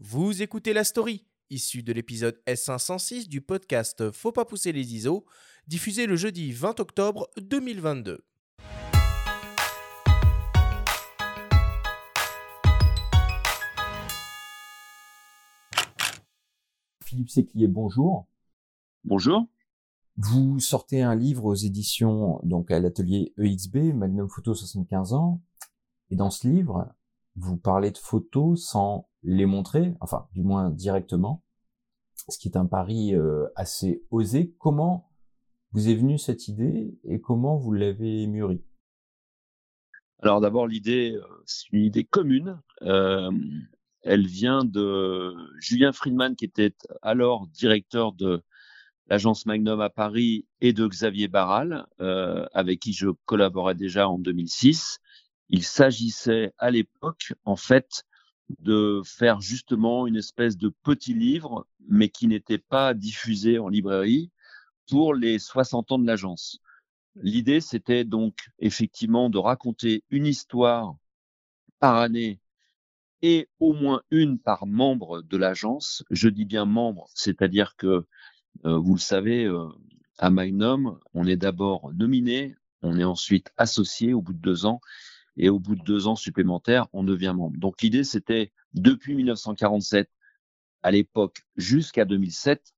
Vous écoutez la story, issue de l'épisode S506 du podcast Faut pas pousser les ISO, diffusé le jeudi 20 octobre 2022. Philippe Séclier, bonjour. Bonjour. Vous sortez un livre aux éditions, donc à l'atelier EXB, Magnum Photo 75 ans. Et dans ce livre, vous parlez de photos sans les montrer, enfin, du moins directement. Ce qui est un pari euh, assez osé. Comment vous est venue cette idée et comment vous l'avez mûrie? Alors d'abord, l'idée, euh, c'est une idée commune. Euh, elle vient de Julien Friedman, qui était alors directeur de l'agence Magnum à Paris, et de Xavier Barral, euh, avec qui je collaborais déjà en 2006. Il s'agissait à l'époque, en fait, de faire justement une espèce de petit livre, mais qui n'était pas diffusé en librairie pour les 60 ans de l'agence. L'idée, c'était donc effectivement de raconter une histoire par année et au moins une par membre de l'agence. Je dis bien membre, c'est-à-dire que, euh, vous le savez, euh, à Magnum, on est d'abord nominé, on est ensuite associé au bout de deux ans, et au bout de deux ans supplémentaires, on devient membre. Donc l'idée, c'était depuis 1947, à l'époque jusqu'à 2007,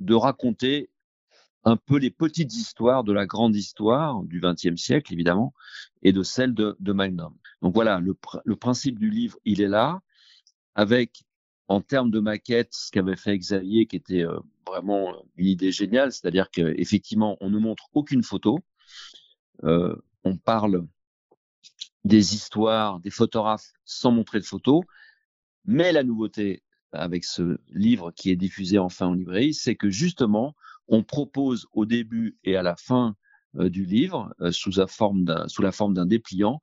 de raconter un peu les petites histoires de la grande histoire du XXe siècle, évidemment, et de celle de, Magnum. Donc voilà, le, principe du livre, il est là, avec, en termes de maquette, ce qu'avait fait Xavier, qui était euh, vraiment une idée géniale, c'est-à-dire qu'effectivement, on ne montre aucune photo, euh, on parle des histoires, des photographes sans montrer de photos, mais la nouveauté avec ce livre qui est diffusé enfin en librairie, c'est que justement, on propose au début et à la fin euh, du livre, euh, sous, la forme sous la forme d'un dépliant,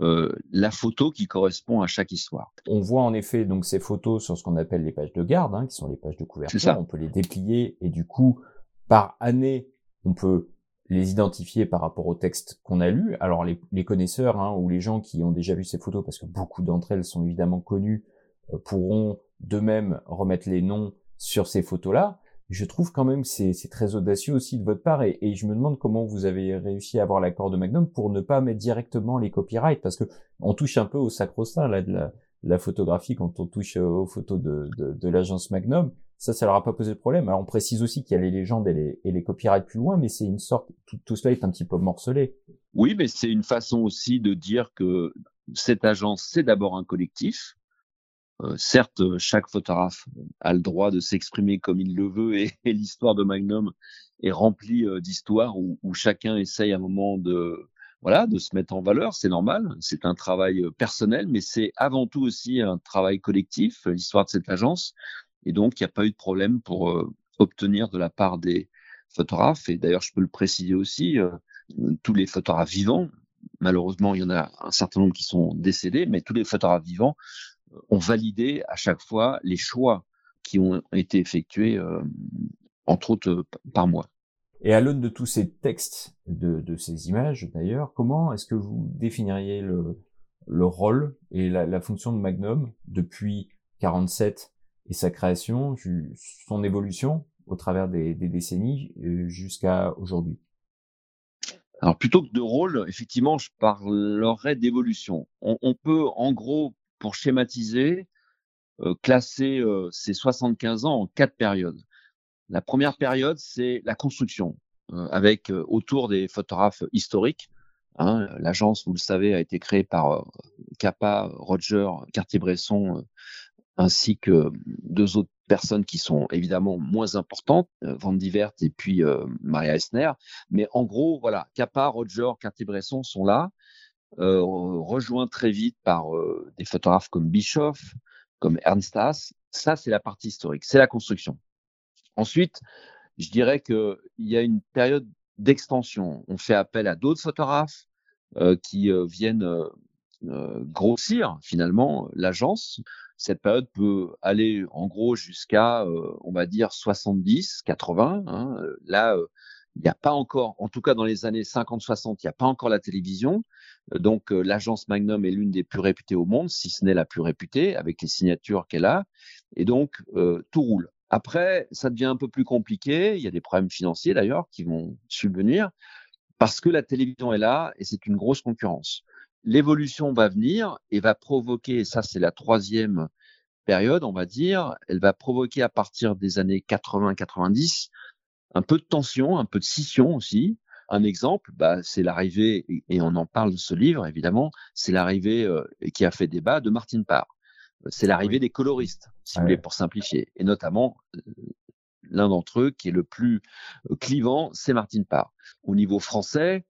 euh, la photo qui correspond à chaque histoire. On voit en effet donc ces photos sur ce qu'on appelle les pages de garde, hein, qui sont les pages de couverture. On peut les déplier et du coup, par année, on peut les identifier par rapport au texte qu'on a lu. Alors les, connaisseurs hein, ou les gens qui ont déjà vu ces photos, parce que beaucoup d'entre elles sont évidemment connues, euh, pourront d'eux-mêmes remettre les noms sur ces photos-là je trouve quand même que c'est très audacieux aussi de votre part et, je me demande comment vous avez réussi à avoir l'accord de Magnum pour ne pas mettre directement les copyrights parce que on touche un peu au sacro-saint là de la, photographie quand on touche aux photos de l'agence Magnum. Ça, ça leur a pas posé de problème. Alors on précise aussi qu'il y a les légendes et les, et les copyrights plus loin, mais c'est une sorte, tout, tout cela est un petit peu morcelé. Oui, mais c'est une façon aussi de dire que cette agence, c'est d'abord un collectif, euh, certes, chaque photographe a le droit de s'exprimer comme il le veut et, l'histoire de Magnum est remplie euh, d'histoires où, où, chacun essaye à un moment de voilà de se mettre en valeur. C'est normal, c'est un travail euh, personnel, mais c'est avant tout aussi un travail collectif, l'histoire de cette agence. Et donc, il n'y a pas eu de problème pour euh, obtenir de la part des photographes. Et d'ailleurs, je peux le préciser aussi, euh, tous les photographes vivants, malheureusement, il y en a un certain nombre qui sont décédés, mais tous les photographes vivants ont validé à chaque fois les choix qui ont été effectués, euh, entre autres euh, par moi. Et à l'aune de tous ces textes, de, ces images d'ailleurs, comment est-ce que vous définiriez le, le rôle et la, la, fonction de Magnum depuis 47 et sa création, son évolution au travers des, décennies euh, jusqu'à aujourd'hui alors plutôt que de rôle, effectivement, je parlerais d'évolution. On, peut en gros pour schématiser, euh, classer euh, ces 75 ans en quatre périodes. La première période, c'est la construction, avec autour des photographes historiques. Hein, L'agence, vous le savez, a été créée par Capa, Roger, Cartier-Bresson, ainsi que deux autres personnes qui sont évidemment moins importantes, Van Divert et puis Maria Esner. Mais en gros, voilà, Capa, Roger, Cartier-Bresson sont là. Euh, rejoint très vite par euh, des photographes comme Bischoff, comme Ernst Haas. Ça, c'est la partie historique, c'est la construction. Ensuite, je dirais qu'il y a une période d'extension. On fait appel à d'autres photographes euh, qui euh, viennent grossir finalement l'agence. Cette période peut aller en gros jusqu'à, on va dire, 70, 80. Hein. Là, il n'y a pas encore, en tout cas dans les années 50-60, il n'y a pas encore la télévision. Donc l'agence Magnum est l'une des plus réputées au monde, si ce n'est la plus réputée, avec les signatures qu'elle a. Et donc tout roule. Après, ça devient un peu plus compliqué. Il y a des problèmes financiers d'ailleurs qui vont subvenir parce que la télévision est là et c'est une grosse concurrence. L'évolution va venir et va provoquer, et ça c'est la troisième période, on va dire, elle va provoquer à partir des années 80-90 un peu de tension, un peu de scission aussi. Un exemple, bah, c'est l'arrivée, et on en parle de ce livre évidemment, c'est l'arrivée euh, qui a fait débat de Martine Parr. C'est l'arrivée des coloristes, si vous voulez, pour simplifier. Et notamment, euh, l'un d'entre eux qui est le plus euh, clivant, c'est Martine Parr. Au niveau français,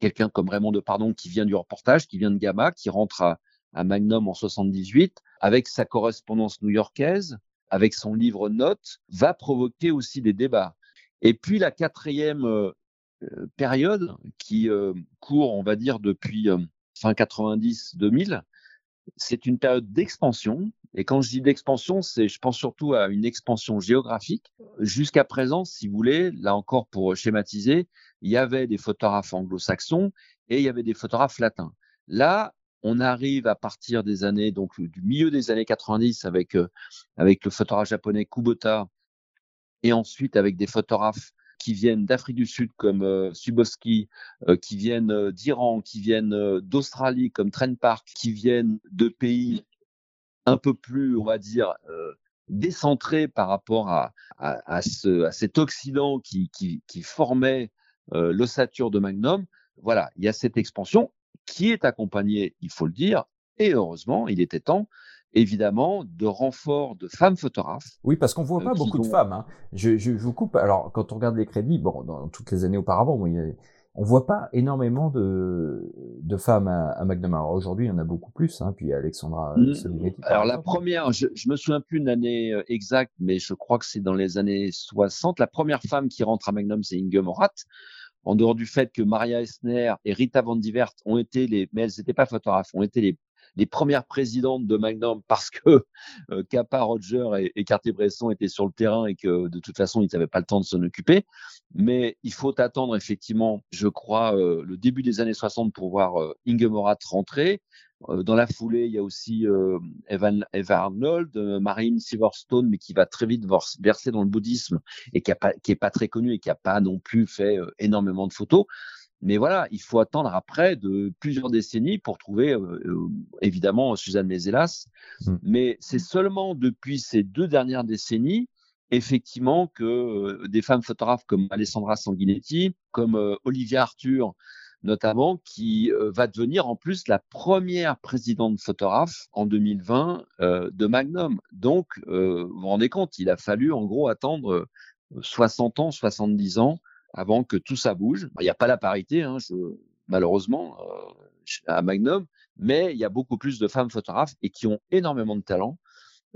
quelqu'un comme Raymond Depardon qui vient du reportage, qui vient de Gamma, qui rentre à, Magnum en 78, avec sa correspondance new-yorkaise, avec son livre Notes, va provoquer aussi des débats. Et puis la quatrième euh, euh, période qui court, on va dire, depuis fin 90-2000, c'est une période d'expansion. Et quand je dis d'expansion, c'est, je pense surtout à une expansion géographique. Jusqu'à présent, si vous voulez, là encore pour schématiser, il y avait des photographes anglo-saxons et il y avait des photographes latins. Là, on arrive à partir des années, donc du milieu des années 90 avec, euh, avec le photographe japonais Kubota et ensuite avec des photographes qui viennent d'Afrique du Sud comme euh, Suboski, euh, qui viennent euh, d'Iran, qui viennent d'Australie comme Trent Park, qui viennent de pays un peu plus, on va dire, décentrés par rapport à, à, ce, à cet Occident qui, qui, qui formait l'ossature de Magnum. Voilà, il y a cette expansion qui est accompagnée, il faut le dire, et heureusement, il était temps, évidemment de renfort de femmes photographes. Oui, parce qu'on voit euh, pas beaucoup de femmes. Hein. Je, je, vous coupe. Alors, quand on regarde les crédits, bon, dans toutes les années auparavant, bon, il on voit pas énormément de, de femmes à, à Magnum. Alors aujourd'hui, il y en a beaucoup plus. Hein, puis Alexandra mmh. Alors la première, je, je me souviens plus d'une année euh, exacte, mais je crois que c'est dans les années 60. La première femme qui rentre à Magnum, c'est Inge Morat. En dehors du fait que Maria Esner et Rita Van Divert ont été les, mais elles n'étaient pas photographes, ont été les les premières présidentes de Magnum parce que euh, Roger et, et Cartier-Bresson étaient sur le terrain et que de toute façon, ils n'avaient pas le temps de s'en occuper. Mais il faut attendre effectivement, je crois, euh, le début des années 60 pour voir euh, Inge Morat rentrer. Euh, dans la foulée, il y a aussi euh, Evan, Eva Arnold, Marine Silverstone, mais qui va très vite verser dans le bouddhisme et qui, a pas, pas très connu et qui a pas non plus fait énormément de photos. Mais voilà, il faut attendre après de plusieurs décennies pour trouver euh, euh, évidemment Suzanne Mézelas. Mmh. Mais c'est seulement depuis ces deux dernières décennies, effectivement, que euh, des femmes photographes comme Alessandra Sanguinetti, comme Olivia Arthur, notamment, qui va devenir en plus la première présidente photographe en 2020 de Magnum. Donc, vous vous rendez compte, il a fallu en gros attendre 60 ans, 70 ans avant que tout ça bouge. Il n'y a pas la parité, hein, malheureusement, euh, à Magnum, mais il y a beaucoup plus de femmes photographes et qui ont énormément de talent.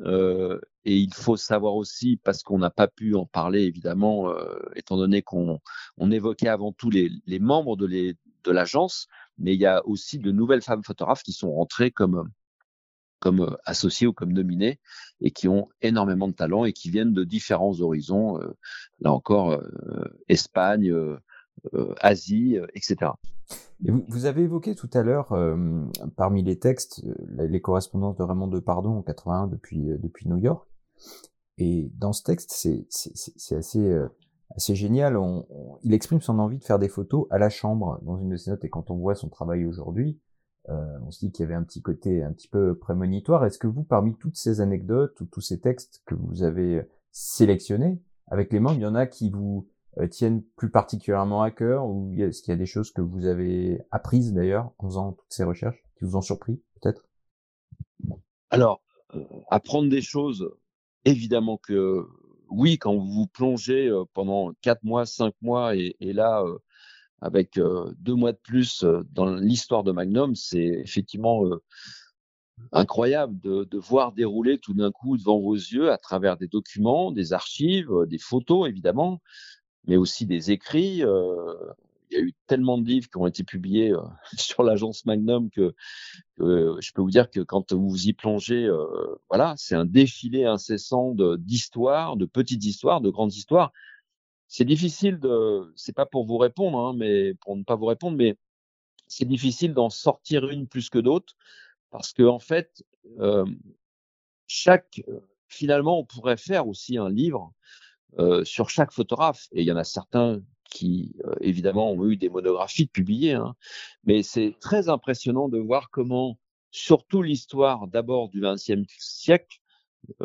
Euh, et il faut savoir aussi, parce qu'on n'a pas pu en parler évidemment, euh, étant donné qu'on on évoquait avant tout les, les membres de l'agence, mais il y a aussi de nouvelles femmes photographes qui sont rentrées comme comme euh, associés ou comme nominés et qui ont énormément de talent et qui viennent de différents horizons, euh, là encore, euh, Espagne, Asie, etc. vous, avez évoqué tout à l'heure, parmi les textes, les correspondances de Raymond Depardon en 81 depuis, depuis New York. Et dans ce texte, c'est assez, assez génial. il exprime son envie de faire des photos à la chambre dans une de ses notes. Et quand on voit son travail aujourd'hui, euh, on se dit qu'il y avait un petit côté un petit peu prémonitoire. Est-ce que vous, parmi toutes ces anecdotes ou tous ces textes que vous avez sélectionnés avec les membres, il y en a qui vous euh, tiennent plus particulièrement à cœur ou est-ce qu'il y a des choses que vous avez apprises d'ailleurs en faisant toutes ces recherches qui vous ont surpris peut-être? Alors, euh, apprendre des choses, évidemment que oui, quand vous vous plongez pendant quatre mois, cinq mois et, et là avec euh, deux mois de plus euh, dans l'histoire de Magnum, c'est effectivement euh, incroyable de, voir dérouler tout d'un coup devant vos yeux à travers des documents, des archives, des photos évidemment, mais aussi des écrits. il y a eu tellement de livres qui ont été publiés sur l'agence Magnum que, je peux vous dire que quand vous y plongez, voilà, c'est un défilé incessant d'histoires, de petites histoires, de grandes histoires c'est difficile de, c'est pas pour vous répondre, hein, mais pour ne pas vous répondre, mais c'est difficile d'en sortir une plus que d'autres parce que en fait, chaque, finalement, on pourrait faire aussi un livre euh, sur chaque photographe. Et il y en a certains qui, euh, évidemment, ont eu des monographies publiées. Hein. Mais c'est très impressionnant de voir comment, surtout l'histoire d'abord du XXe siècle,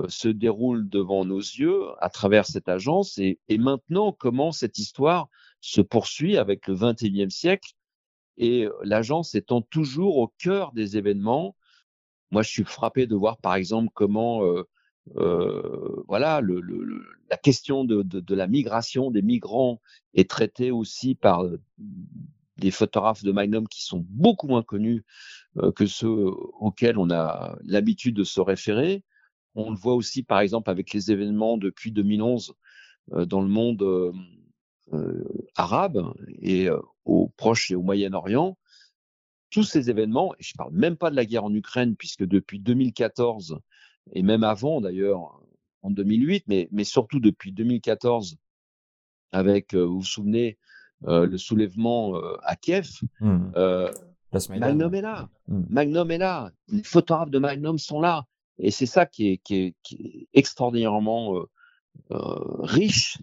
se déroule devant nos yeux à travers cette agence et, maintenant comment cette histoire se poursuit avec le XXIe siècle et l'agence étant toujours au cœur des événements. Moi, je suis frappé de voir, par exemple, comment euh, euh, voilà, la question de, la migration des migrants est traitée aussi par des photographes de Magnum qui sont beaucoup moins connus que ceux auxquels on a l'habitude de se référer. On le voit aussi, par exemple, avec les événements depuis 2011 euh, dans le monde euh, arabe et au Proche et au Moyen-Orient. Tous ces événements, et je ne parle même pas de la guerre en Ukraine, puisque depuis 2014, et même avant d'ailleurs, en 2008, mais, mais surtout depuis 2014, avec, vous vous souvenez, le soulèvement à Kiev, mmh. Magnum est là. Mmh. Magnum est là. Les photographes de Magnum sont là. Et c'est ça qui est, extraordinairement euh, euh, riche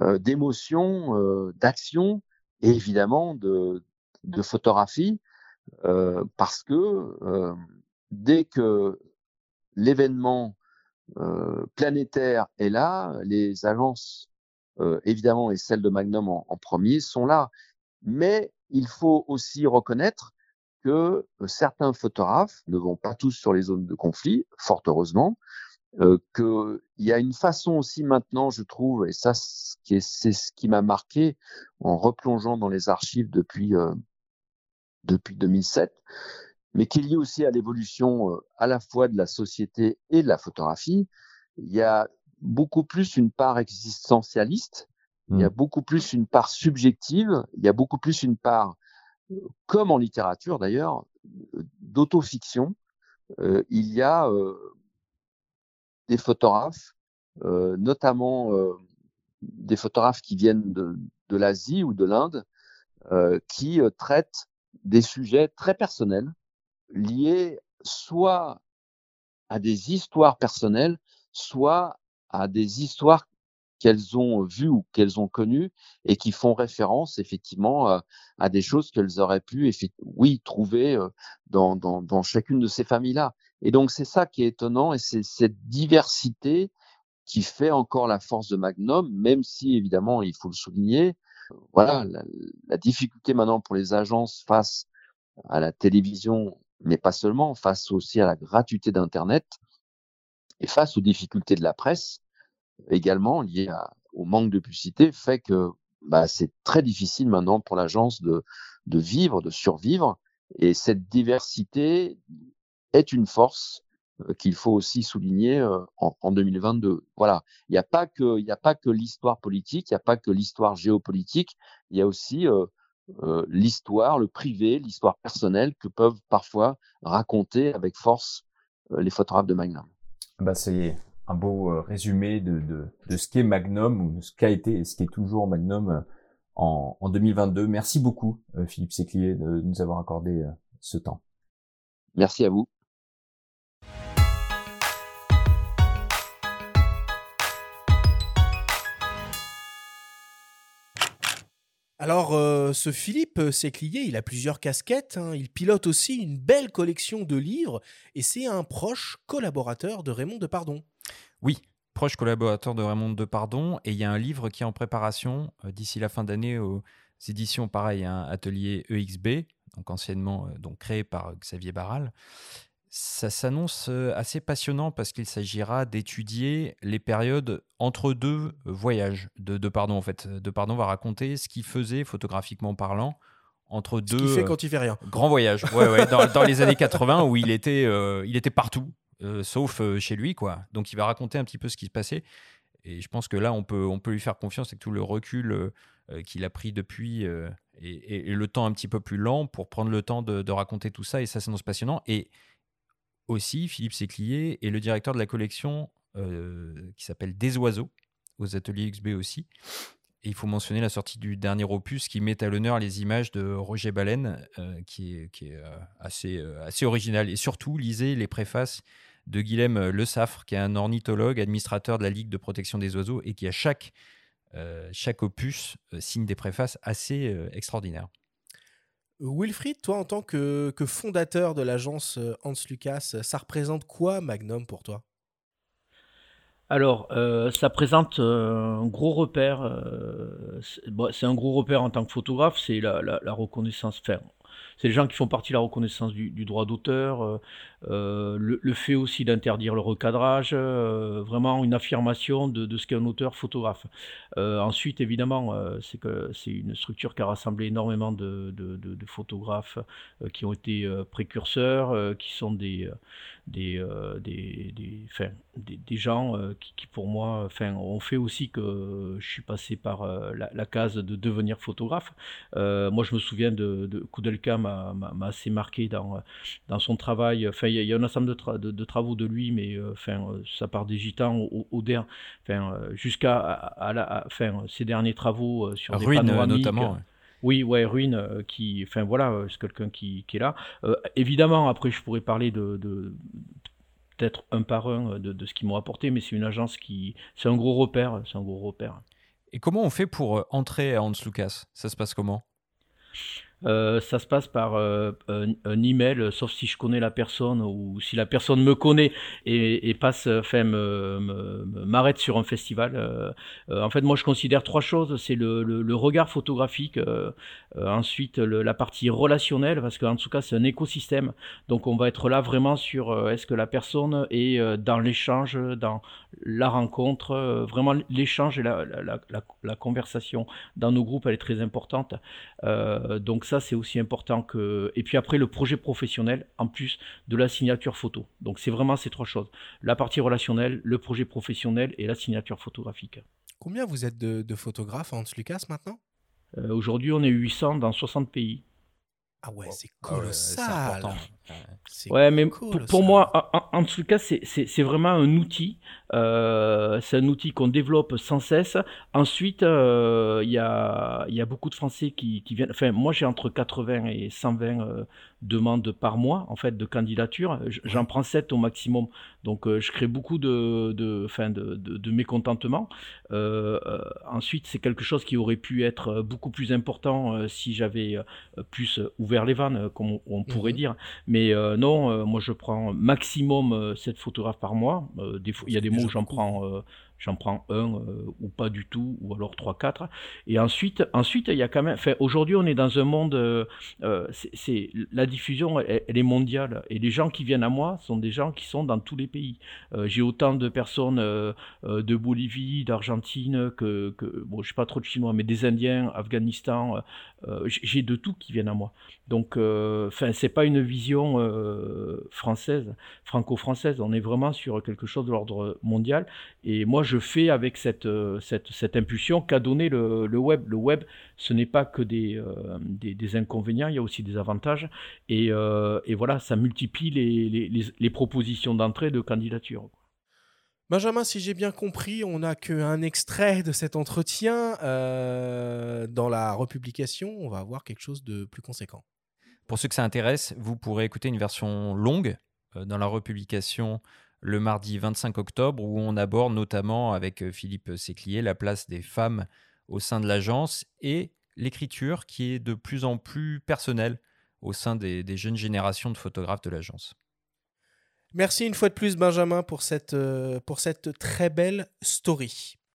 euh, d'émotions, d'actions et évidemment de, de photographie, parce que dès que l'événement planétaire est là, les agences, évidemment, et celles de Magnum en premier, sont là. Mais il faut aussi reconnaître que certains photographes ne vont pas tous sur les zones de conflit, fort heureusement, euh, qu'il y a une façon aussi maintenant, je trouve, et ça c'est ce qui m'a marqué en replongeant dans les archives depuis, euh, depuis 2007, mais qu'il y ait aussi à l'évolution euh, à la fois de la société et de la photographie, il y a beaucoup plus une part existentialiste, il y a mmh. beaucoup plus une part subjective, il y a beaucoup plus une part comme en littérature d'ailleurs, d'autofiction, euh, il y a euh, des photographes, euh, notamment des photographes qui viennent de l'Asie ou de l'Inde, qui traitent des sujets très personnels liés soit à des histoires personnelles, soit à des histoires qu'elles ont vues ou qu'elles ont connues et qui font référence effectivement à, des choses qu'elles auraient pu, oui, trouver dans, dans, dans chacune de ces familles-là. Et donc c'est ça qui est étonnant et c'est cette diversité qui fait encore la force de Magnum, même si évidemment il faut le souligner. Voilà, la, la difficulté maintenant pour les agences face à la télévision, mais pas seulement, face aussi à la gratuité d'Internet et face aux difficultés de la presse, également lié au manque de publicité fait que bah, c'est très difficile maintenant pour l'agence de, de vivre, de survivre. Et cette diversité est une force euh, qu'il faut aussi souligner euh, en, en, 2022. Voilà, il n'y a pas que, il n'y a pas que l'histoire politique, il n'y a pas que l'histoire géopolitique, il y a aussi euh, euh, l'histoire, le privé, l'histoire personnelle que peuvent parfois raconter avec force les photographes de Magnum. Bah c'est un beau euh, résumé de, de, de ce qu'est Magnum ou de ce qu'a été et ce qui est toujours Magnum euh, en, en 2022. Merci beaucoup, euh, Philippe Séclier, de nous avoir accordé ce temps. Merci à vous. Alors, euh, ce Philippe Séclier, il a plusieurs casquettes. Hein. Il pilote aussi une belle collection de livres et c'est un proche collaborateur de Raymond Depardon. Oui, proche collaborateur de Raymond Depardon. Et il y a un livre qui est en préparation euh, d'ici la fin d'année aux éditions, pareil, un hein, atelier EXB, donc anciennement euh, donc créé par Xavier Barral ça s'annonce assez passionnant parce qu'il s'agira d'étudier les périodes entre deux voyages de, de, Pardon. En fait, de Pardon va raconter ce qu'il faisait photographiquement parlant entre deux. Ce qu'il fait quand il fait rien. Grands voyages. Ouais, ouais, dans, dans, les années 80 où il était, il était partout, sauf chez lui, quoi. Donc il va raconter un petit peu ce qui se passait. Et je pense que là, on peut, on peut lui faire confiance avec tout le recul qu'il a pris depuis et, et, et, le temps un petit peu plus lent pour prendre le temps de, de raconter tout ça. Et ça s'annonce passionnant. Et aussi, Philippe Séclier est le directeur de la collection euh, qui s'appelle Des Oiseaux, aux ateliers XB aussi, Et il faut mentionner la sortie du dernier opus qui met à l'honneur les images de Roger Baleine, qui est, qui est assez, assez original. Et surtout, lisez les préfaces de Guilhem Le Saffre, qui est un ornithologue, administrateur de la Ligue de protection des oiseaux, et qui à chaque opus signe des préfaces assez extraordinaires. Wilfried, toi, en tant que, fondateur de l'agence euh, Hans Lucas, ça représente quoi Magnum pour toi? Alors, euh, ça présente euh, un gros repère. c'est un gros repère en tant que photographe, c'est la, reconnaissance. c'est les gens qui font partie de la reconnaissance du, droit d'auteur, euh, euh, le, fait aussi d'interdire le recadrage, euh, vraiment une affirmation de, ce qu'est un auteur photographe. ensuite, évidemment, c'est une structure qui a rassemblé énormément de, photographes qui ont été précurseurs, qui sont des gens qui, pour moi ont fait aussi que je suis passé par la, case de devenir photographe. moi, je me souviens de, de m'a assez marqué dans, son travail. Il y, a un ensemble de, de, travaux de lui, mais euh, enfin, ça part des gitans au, au, enfin, euh, jusqu'à à, la, enfin, ses derniers travaux euh, sur des Ruine, notamment. Oui, ouais, Ruine, qui, enfin voilà, c'est quelqu'un qui, qui, est là. évidemment, après, je pourrais parler de, de peut-être un par un de, de ce qu'ils m'ont apporté, mais c'est une agence qui, c'est un gros repère, c'est un gros repère. Et comment on fait pour entrer à Hans Lucas? Ça se passe comment? Euh, ça se passe par euh, un, email, sauf si je connais la personne ou si la personne me connaît et, passe, enfin, m'arrête sur un festival. Euh, en fait, moi, je considère trois choses. C'est le, regard photographique, ensuite la partie relationnelle, parce qu'en tout cas, c'est un écosystème. Donc, on va être là vraiment sur est-ce que la personne est dans l'échange, dans la rencontre, vraiment l'échange et la, la, conversation dans nos groupes, elle est très importante. donc, ça, c'est aussi important que. Et puis après, le projet professionnel, en plus de la signature photo. Donc, c'est vraiment ces trois choses la partie relationnelle, le projet professionnel et la signature photographique. Combien vous êtes de, photographes Hans Lucas maintenant? Euh, Aujourd'hui, on est 800 dans 60 pays. Ah ouais, c'est ah colossal. Ouais, mais pour, moi, en, tout cas, c'est vraiment un outil. Euh, c'est un outil qu'on développe sans cesse. Ensuite, euh, il y, a, y, a, beaucoup de Français qui, qui viennent. Enfin, moi, j'ai entre 80 et 120 euh, demandes par mois, en fait, de candidature. J'en prends 7 au maximum. Donc, je crée beaucoup de, de, fin, de, de, mécontentement. ensuite, c'est quelque chose qui aurait pu être beaucoup plus important si j'avais plus ouvert les vannes, comme on, pourrait mhm. dire. Mais non, euh, moi je prends maximum 7 euh, photographes par mois. Euh, il y a des mots où j'en prends j'en prends un euh, ou pas du tout, ou alors trois, quatre. Et ensuite, ensuite il y a quand même. aujourd'hui, on est dans un monde. Euh, euh, c'est la diffusion, elle, est mondiale, et les gens qui viennent à moi sont des gens qui sont dans tous les pays. J'ai autant de personnes de Bolivie, d'Argentine que, que, bon, je sais pas trop de chinois, mais des Indiens, Afghanistan. J'ai de tout qui viennent à moi. Donc, enfin, c'est pas une vision française, franco-française. On est vraiment sur quelque chose de l'ordre mondial. Et moi, je fais avec cette, euh, cette, cette impulsion qu'a donné le, le, web. Le web, ce n'est pas que des, euh, des, des, inconvénients, il y a aussi des avantages. Et, euh, et voilà, ça multiplie les, les, les propositions d'entrée de candidature. Benjamin, si j'ai bien compris, on n'a qu'un extrait de cet entretien. dans la republication, on va avoir quelque chose de plus conséquent. Pour ceux que ça intéresse, vous pourrez écouter une version longue dans la republication le mardi 25 octobre, où on aborde notamment avec euh, Philippe Séclier la place des femmes au sein de l'agence et l'écriture qui est de plus en plus personnelle au sein des, jeunes générations de photographes de l'agence. Merci une fois de plus Benjamin pour cette, euh, pour cette très belle story.